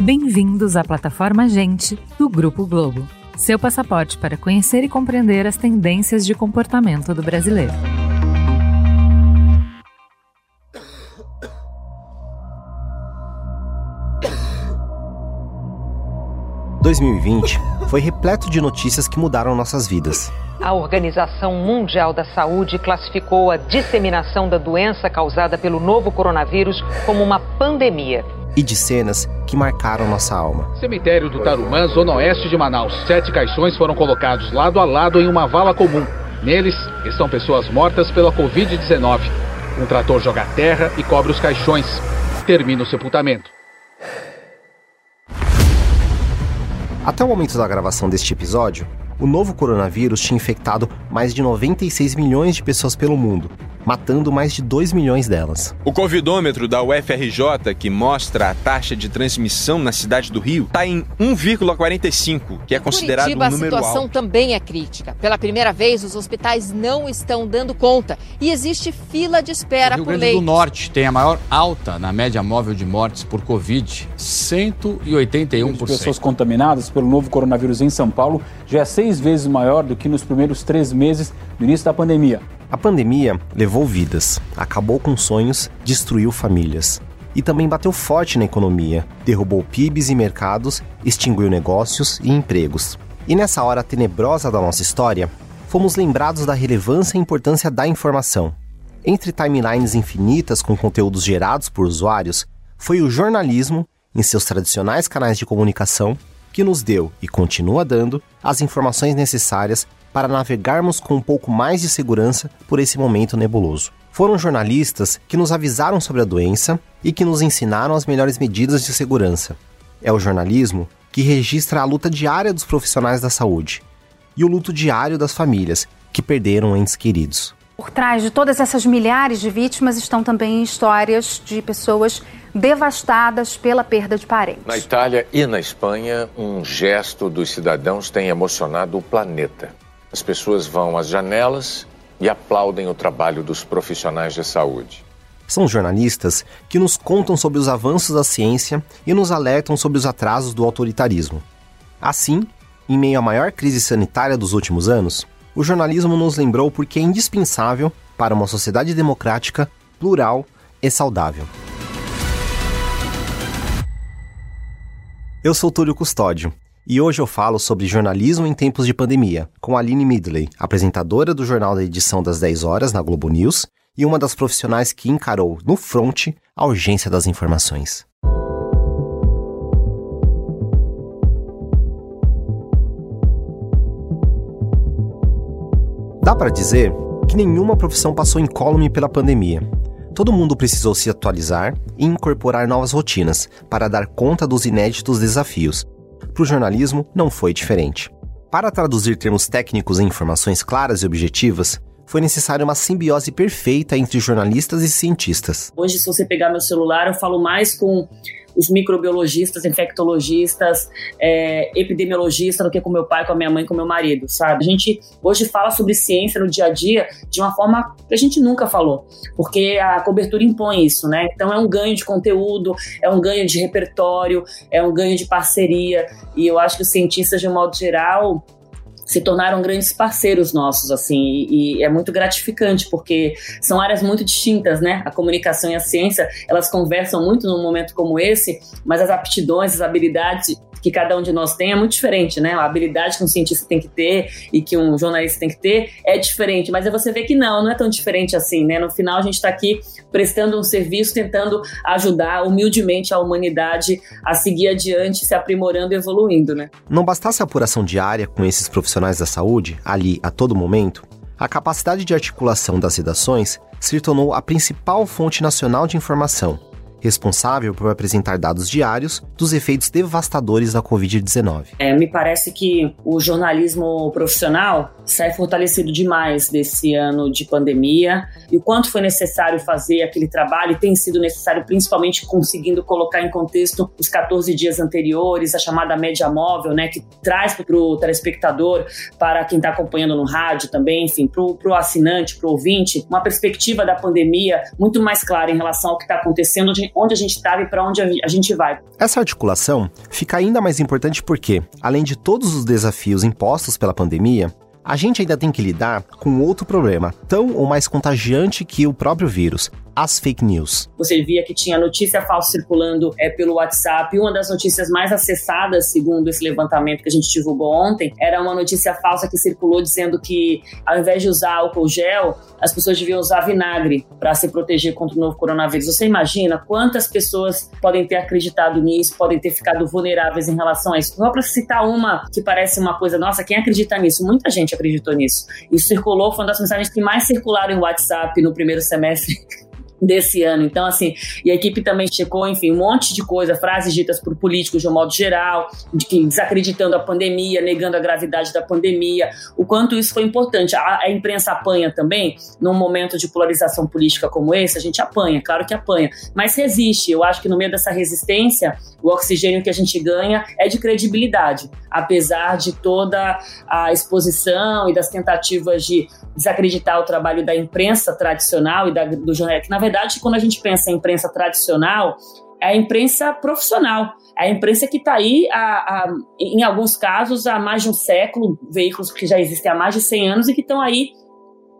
Bem-vindos à plataforma Gente do Grupo Globo, seu passaporte para conhecer e compreender as tendências de comportamento do brasileiro. 2020 foi repleto de notícias que mudaram nossas vidas. A Organização Mundial da Saúde classificou a disseminação da doença causada pelo novo coronavírus como uma pandemia. E de cenas que marcaram nossa alma. Cemitério do Tarumã, zona oeste de Manaus. Sete caixões foram colocados lado a lado em uma vala comum. Neles estão pessoas mortas pela Covid-19. Um trator joga terra e cobre os caixões. Termina o sepultamento. Até o momento da gravação deste episódio, o novo coronavírus tinha infectado mais de 96 milhões de pessoas pelo mundo, matando mais de 2 milhões delas. O covidômetro da UFRJ, que mostra a taxa de transmissão na cidade do Rio, está em 1,45, que é considerado Curitiba, um número a situação alto. também é crítica. Pela primeira vez, os hospitais não estão dando conta e existe fila de espera o Rio por Grande leitos. do Norte tem a maior alta na média móvel de mortes por Covid, 181%. de pessoas contaminadas pelo novo coronavírus em São Paulo já é seis vezes maior do que nos primeiros três meses do início da pandemia. A pandemia levou vidas, acabou com sonhos, destruiu famílias. E também bateu forte na economia, derrubou PIBs e mercados, extinguiu negócios e empregos. E nessa hora tenebrosa da nossa história, fomos lembrados da relevância e importância da informação. Entre timelines infinitas com conteúdos gerados por usuários, foi o jornalismo, em seus tradicionais canais de comunicação, que nos deu e continua dando as informações necessárias para navegarmos com um pouco mais de segurança por esse momento nebuloso. Foram jornalistas que nos avisaram sobre a doença e que nos ensinaram as melhores medidas de segurança. É o jornalismo que registra a luta diária dos profissionais da saúde e o luto diário das famílias que perderam entes queridos. Por trás de todas essas milhares de vítimas estão também histórias de pessoas devastadas pela perda de parentes. Na Itália e na Espanha, um gesto dos cidadãos tem emocionado o planeta. As pessoas vão às janelas e aplaudem o trabalho dos profissionais de saúde. São jornalistas que nos contam sobre os avanços da ciência e nos alertam sobre os atrasos do autoritarismo. Assim, em meio à maior crise sanitária dos últimos anos, o jornalismo nos lembrou porque é indispensável para uma sociedade democrática, plural e saudável. Eu sou Túlio Custódio e hoje eu falo sobre jornalismo em tempos de pandemia, com Aline Midley, apresentadora do jornal da edição das 10 horas na Globo News e uma das profissionais que encarou no front a urgência das informações. Dá para dizer que nenhuma profissão passou incólume pela pandemia. Todo mundo precisou se atualizar e incorporar novas rotinas para dar conta dos inéditos desafios. Para o jornalismo, não foi diferente. Para traduzir termos técnicos em informações claras e objetivas, foi necessária uma simbiose perfeita entre jornalistas e cientistas. Hoje, se você pegar meu celular, eu falo mais com os microbiologistas, infectologistas, é, epidemiologistas do que com meu pai, com a minha mãe, com meu marido, sabe? A gente hoje fala sobre ciência no dia a dia de uma forma que a gente nunca falou, porque a cobertura impõe isso, né? Então é um ganho de conteúdo, é um ganho de repertório, é um ganho de parceria, e eu acho que os cientistas, de um modo geral, se tornaram grandes parceiros nossos, assim, e, e, é muito gratificante, porque são áreas muito distintas, né? A comunicação e a ciência, elas conversam muito num momento como esse, mas as aptidões, as habilidades que cada um de nós tem é muito diferente, né? A habilidade que um cientista tem que ter e que um jornalista tem que ter é diferente, mas aí você vê que não, não é tão diferente assim, né? No final a gente está aqui prestando um serviço, tentando ajudar humildemente a humanidade a seguir adiante, se aprimorando e evoluindo, né? Não bastasse a apuração diária com esses profissionais da saúde, ali a todo momento, a capacidade de articulação das redações se tornou a principal fonte nacional de informação responsável por apresentar dados diários dos efeitos devastadores da Covid-19. É, me parece que o jornalismo profissional sai fortalecido demais desse ano de pandemia e o quanto foi necessário fazer aquele trabalho tem sido necessário, principalmente conseguindo colocar em contexto os 14 dias anteriores, a chamada média móvel, né, que traz para o telespectador, para quem está acompanhando no rádio também, enfim, para o assinante, para o ouvinte, uma perspectiva da pandemia muito mais clara em relação ao que está acontecendo, onde a gente estava e para onde a gente vai. Essa articulação fica ainda mais importante porque, além de todos os desafios impostos pela pandemia, a gente ainda tem que lidar com outro problema, tão ou mais contagiante que o próprio vírus, as fake news. Você via que tinha notícia falsa circulando é, pelo WhatsApp. Uma das notícias mais acessadas, segundo esse levantamento que a gente divulgou ontem, era uma notícia falsa que circulou dizendo que, ao invés de usar álcool gel, as pessoas deviam usar vinagre para se proteger contra o novo coronavírus. Você imagina quantas pessoas podem ter acreditado nisso, podem ter ficado vulneráveis em relação a isso? Só para citar uma que parece uma coisa, nossa, quem acredita nisso? Muita gente acreditou nisso. Isso circulou, foi uma das mensagens que mais circularam em WhatsApp no primeiro semestre desse ano. Então, assim, e a equipe também checou, enfim, um monte de coisa, frases ditas por políticos de um modo geral, de que desacreditando a pandemia, negando a gravidade da pandemia, o quanto isso foi importante. A, a, imprensa apanha também, num momento de polarização política como esse, a gente apanha, claro que apanha, mas resiste. Eu acho que no meio dessa resistência, o oxigênio que a gente ganha é de credibilidade, apesar de toda a exposição e das tentativas de desacreditar o trabalho da imprensa tradicional e da, do jornal, que na verdade, quando a gente pensa em imprensa tradicional, é a imprensa profissional, é a imprensa que está aí, há, em alguns casos, há mais de um século, veículos que já existem há mais de 100 anos e que estão aí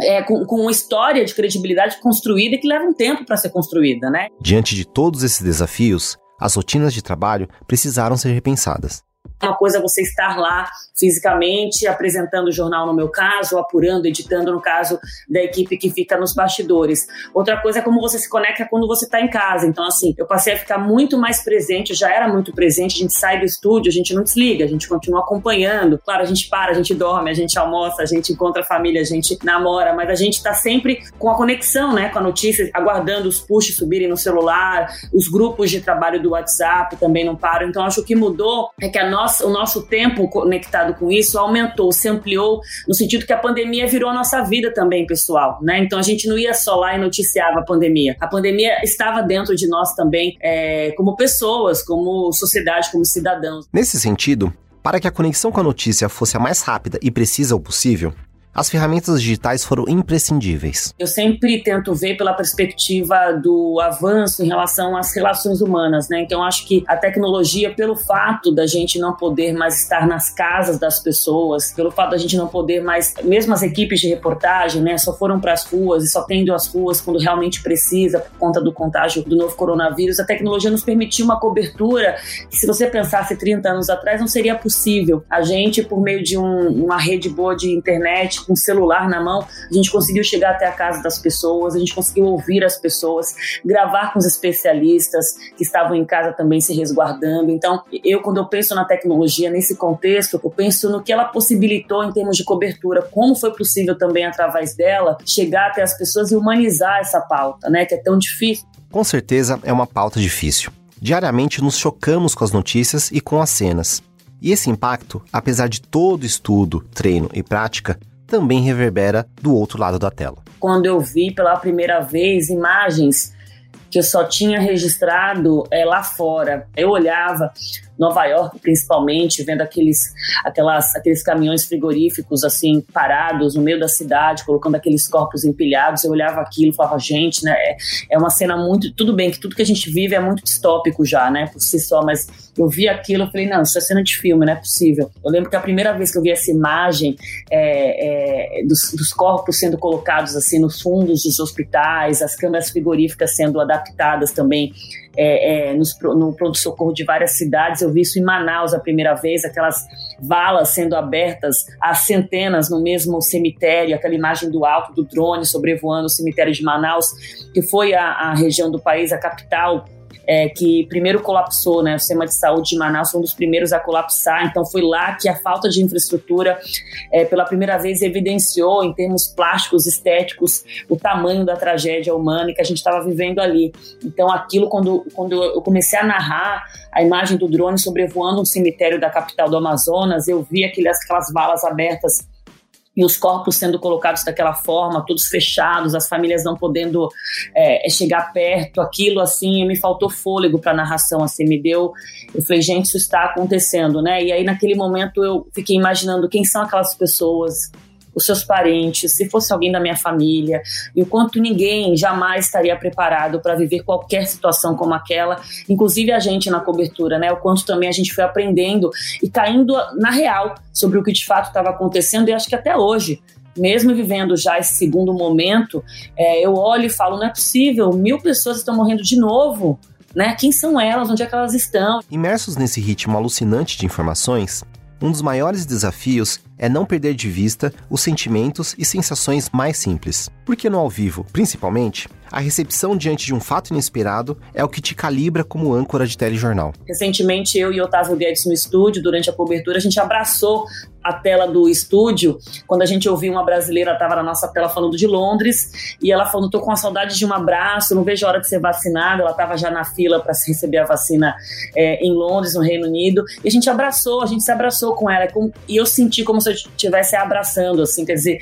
é, com, com uma história de credibilidade construída que leva um tempo para ser construída, né? Diante de todos esses desafios, as rotinas de trabalho precisaram ser repensadas. Uma coisa é você estar lá fisicamente, apresentando o jornal no meu caso, apurando, editando no caso da equipe que fica nos bastidores. Outra coisa é como você se conecta quando você está em casa. Então, assim, eu passei a ficar muito mais presente, já era muito presente, a gente sai do estúdio, a gente não desliga, a gente continua acompanhando. Claro, a gente para, a gente dorme, a gente almoça, a gente encontra a família, a gente namora, mas a gente está sempre com a conexão, né, com a notícia, aguardando os push subirem no celular, os grupos de trabalho do WhatsApp também não param. Então, acho que mudou é que a nossa nosso, o nosso tempo conectado com isso aumentou, se ampliou, no sentido que a pandemia virou a nossa vida também, pessoal, né? Então a gente não ia só lá e noticiava a pandemia. A pandemia estava dentro de nós também, é, como pessoas, como sociedade, como cidadãos. Nesse sentido, para que a conexão com a notícia fosse a mais rápida e precisa o possível, as ferramentas digitais foram imprescindíveis. Eu sempre tento ver pela perspectiva do avanço em relação às relações humanas, né? Então acho que a tecnologia, pelo fato da gente não poder mais estar nas casas das pessoas, pelo fato da gente não poder mais, mesmo as equipes de reportagem, né, só foram para as ruas e só tendo as ruas quando realmente precisa por conta do contágio do novo coronavírus, a tecnologia nos permitiu uma cobertura que se você pensasse 30 anos atrás não seria possível. A gente por meio de um, uma rede boa de com o celular na mão, a gente conseguiu chegar até a casa das pessoas, a gente conseguiu ouvir as pessoas, gravar com os especialistas que estavam em casa também se resguardando. Então, eu, quando eu penso na tecnologia nesse contexto, eu penso no que ela possibilitou em termos de cobertura, como foi possível também, através dela, chegar até as pessoas e humanizar essa pauta, né, que é tão difícil. Com certeza é uma pauta difícil. Diariamente nos chocamos com as notícias e com as cenas. E esse impacto, apesar de todo estudo, treino e prática, também reverbera do outro lado da tela. Quando eu vi pela primeira vez imagens que eu só tinha registrado é, lá fora, eu olhava Nova York, principalmente, vendo aqueles, aquelas, aqueles caminhões frigoríficos assim parados no meio da cidade, colocando aqueles corpos empilhados. Eu olhava aquilo falava, gente, né? É, é uma cena muito. Tudo bem que tudo que a gente vive é muito distópico já, né? Por si só, mas eu vi aquilo e falei, não, isso é cena de filme, não é possível. Eu lembro que a primeira vez que eu vi essa imagem é, é, dos, dos corpos sendo colocados assim nos fundos dos hospitais, as câmeras frigoríficas sendo adaptadas também é, é, no pronto-socorro de várias cidades. Eu vi isso em Manaus a primeira vez, aquelas valas sendo abertas a centenas no mesmo cemitério, aquela imagem do alto do drone sobrevoando o cemitério de Manaus, que foi a, a região do país, a capital é, que primeiro colapsou, né? O sistema de saúde de Manaus foi um dos primeiros a colapsar, então foi lá que a falta de infraestrutura, é, pela primeira vez, evidenciou, em termos plásticos, estéticos, o tamanho da tragédia humana que a gente estava vivendo ali. Então, aquilo, quando, quando eu comecei a narrar a imagem do drone sobrevoando um cemitério da capital do Amazonas, eu vi aquelas, aquelas valas abertas e os corpos sendo colocados daquela forma, todos fechados, as famílias não podendo é, é chegar perto, aquilo assim, me faltou fôlego para narração, assim, me deu, eu falei, gente, isso está acontecendo, né? E aí naquele momento eu fiquei imaginando quem são aquelas pessoas, os seus parentes, se fosse alguém da minha família, e o quanto ninguém jamais estaria preparado para viver qualquer situação como aquela, inclusive a gente na cobertura, né? O quanto também a gente foi aprendendo e caindo na real sobre o que de fato estava acontecendo, e acho que até hoje mesmo vivendo já esse segundo momento, é, eu olho e falo: não é possível, mil pessoas estão morrendo de novo. Né? Quem são elas? Onde é que elas estão? Imersos nesse ritmo alucinante de informações, um dos maiores desafios é não perder de vista os sentimentos e sensações mais simples. Porque no ao vivo, principalmente, a recepção diante de um fato inesperado é o que te calibra como âncora de telejornal. Recentemente, eu e Otávio Guedes no estúdio, durante a cobertura, a gente abraçou a tela do estúdio, quando a gente ouviu uma brasileira, estava na nossa tela falando de Londres, e ela falou: tô com a saudade de um abraço, não vejo a hora de ser vacinada. Ela estava já na fila para receber a vacina é, em Londres, no Reino Unido, e a gente abraçou, a gente se abraçou com ela, e eu senti como se eu estivesse abraçando, assim, quer dizer,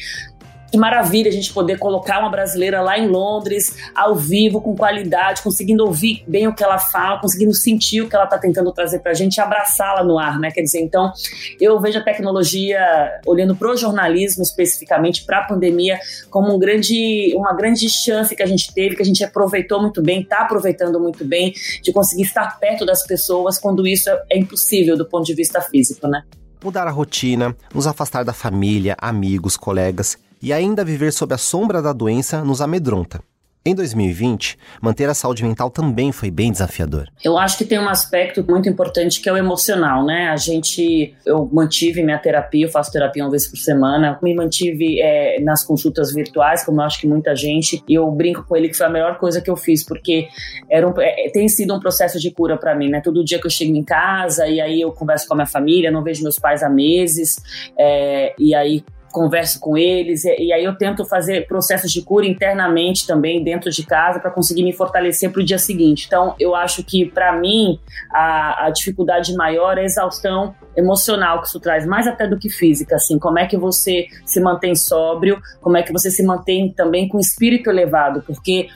que maravilha a gente poder colocar uma brasileira lá em Londres, ao vivo, com qualidade, conseguindo ouvir bem o que ela fala, conseguindo sentir o que ela está tentando trazer para a gente e abraçá-la no ar, né? Quer dizer, então, eu vejo a tecnologia, olhando para o jornalismo especificamente, para a pandemia, como um grande, uma grande chance que a gente teve, que a gente aproveitou muito bem, está aproveitando muito bem, de conseguir estar perto das pessoas quando isso é impossível do ponto de vista físico, né? Mudar a rotina, nos afastar da família, amigos, colegas e ainda viver sob a sombra da doença nos amedronta. Em 2020, manter a saúde mental também foi bem desafiador. Eu acho que tem um aspecto muito importante que é o emocional, né? A gente, eu mantive minha terapia, eu faço terapia uma vez por semana, me mantive é, nas consultas virtuais, como eu acho que muita gente, e eu brinco com ele que foi a melhor coisa que eu fiz, porque era um, é, tem sido um processo de cura para mim, né? Todo dia que eu chego em casa e aí eu converso com a minha família, não vejo meus pais há meses, é, e aí converso com eles e, e, aí eu tento fazer processos de cura internamente também dentro de casa para conseguir me fortalecer para o dia seguinte. Então eu acho que para mim a, a, dificuldade maior é a exaustão emocional que isso traz, mais até do que física, assim, como é que você se mantém sóbrio, como é que você se mantém também com espírito elevado, porque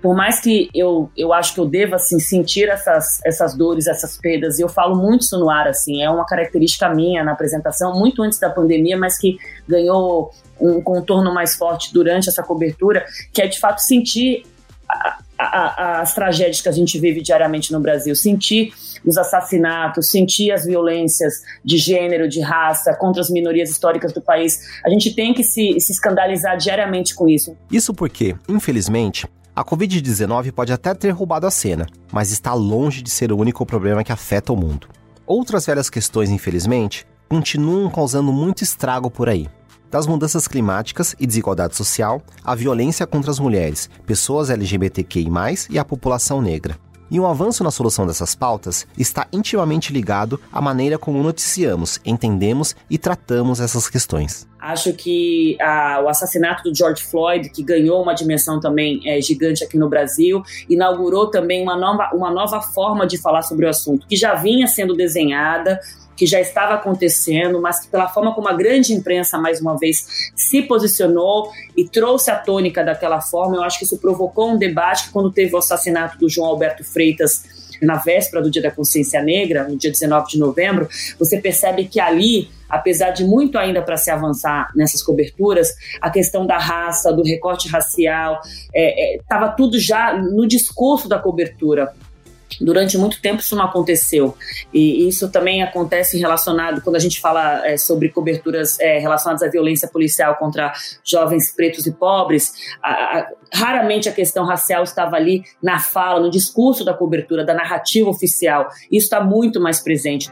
por mais que eu, eu acho que eu deva assim, sentir essas, essas dores, essas perdas, e eu falo muito isso no ar, assim, é uma característica minha na apresentação, muito antes da pandemia, mas que ganhou um contorno mais forte durante essa cobertura, que é de fato sentir a, a, as tragédias que a gente vive diariamente no Brasil, sentir os assassinatos, sentir as violências de gênero, de raça contra as minorias históricas do país. A gente tem que se, se escandalizar diariamente com isso. Isso porque, infelizmente, a Covid-19 pode até ter roubado a cena, mas está longe de ser o único problema que afeta o mundo. Outras velhas questões, infelizmente, continuam causando muito estrago por aí. Das mudanças climáticas e desigualdade social, a violência contra as mulheres, pessoas LGBTQI, e a população negra. E um avanço na solução dessas pautas está intimamente ligado à maneira como noticiamos, entendemos e tratamos essas questões. Acho que a, o assassinato do George Floyd, que ganhou uma dimensão também é, gigante aqui no Brasil, inaugurou também uma nova, uma nova forma de falar sobre o assunto, que já vinha sendo desenhada, que já estava acontecendo, mas que pela forma como a grande imprensa mais uma vez se posicionou e trouxe a tônica daquela forma, eu acho que isso provocou um debate que quando teve o assassinato do João Alberto Freitas na véspera do Dia da Consciência Negra, no dia 19 de novembro, você percebe que ali apesar de muito ainda para se avançar nessas coberturas, a questão da raça, do recorte racial, estava é, é, tudo já no discurso da cobertura. Durante muito tempo isso não aconteceu. E isso também acontece relacionado, quando a gente fala é, sobre coberturas é, relacionadas à violência policial contra jovens pretos e pobres, a, a, raramente a questão racial estava ali na fala, no discurso da cobertura, da narrativa oficial. Isso está muito mais presente.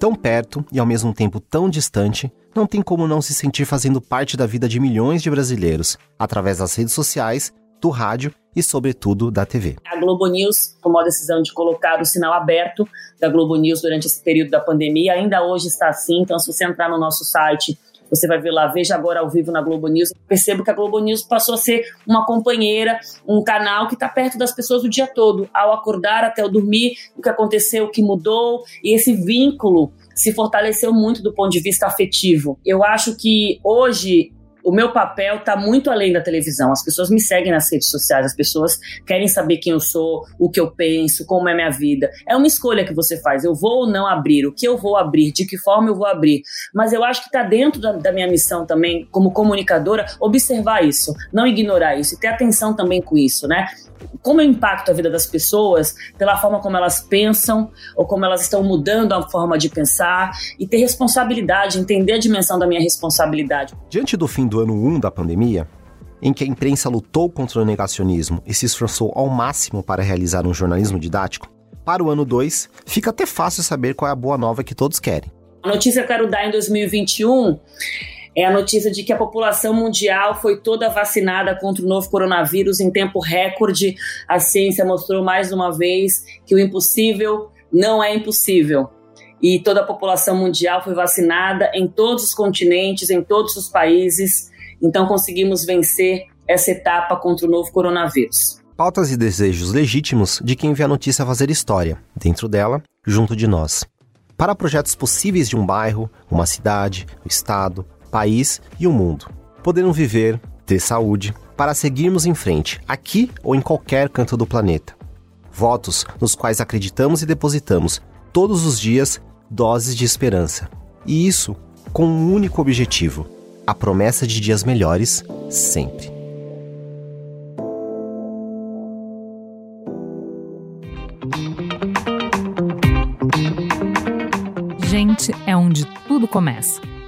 Tão perto e ao mesmo tempo tão distante, não tem como não se sentir fazendo parte da vida de milhões de brasileiros, através das redes sociais do rádio e, sobretudo, da TV. A Globo News tomou a decisão de colocar o sinal aberto da Globo News durante esse período da pandemia. Ainda hoje está assim, então se você entrar no nosso site Você vai ver lá, veja agora ao vivo na Globo News. Percebo que a Globo News passou a ser uma companheira, um canal que está perto das pessoas o dia todo, ao acordar até o dormir, o que aconteceu, o que mudou, e esse vínculo se fortaleceu muito do ponto de vista afetivo. Eu acho que hoje o meu papel está muito além da televisão. As pessoas me seguem nas redes sociais, as pessoas querem saber quem eu sou, o que eu penso, como é minha vida. É uma escolha que você faz. Eu vou ou não abrir, o que eu vou abrir, de que forma eu vou abrir. Mas eu acho que está dentro da, da, minha missão também, como comunicadora, observar isso, não ignorar isso e ter atenção também com isso, né? Como eu impacto a vida das pessoas pela forma como elas pensam ou como elas estão mudando a forma de pensar e ter responsabilidade, entender a dimensão da minha responsabilidade. Diante do fim do ano 1 um da pandemia, em que a imprensa lutou contra o negacionismo e se esforçou ao máximo para realizar um jornalismo didático, para o ano 2 fica até fácil saber qual é a boa nova que todos querem. A notícia que eu quero dar em 2021 é a notícia de que a população mundial foi toda vacinada contra o novo coronavírus em tempo recorde. A ciência mostrou mais uma vez que o impossível não é impossível. E toda a população mundial foi vacinada em todos os continentes, em todos os países. Então conseguimos vencer essa etapa contra o novo coronavírus. Pautas e desejos legítimos de quem vê a notícia fazer história, dentro dela, junto de nós. Para projetos possíveis de um bairro, uma cidade, o estado, país e o mundo. Podendo viver, ter saúde, para seguirmos em frente, aqui ou em qualquer canto do planeta. Votos nos quais acreditamos e depositamos, todos os dias, doses de esperança. E isso com um único objetivo: a promessa de dias melhores sempre. Gente é onde tudo começa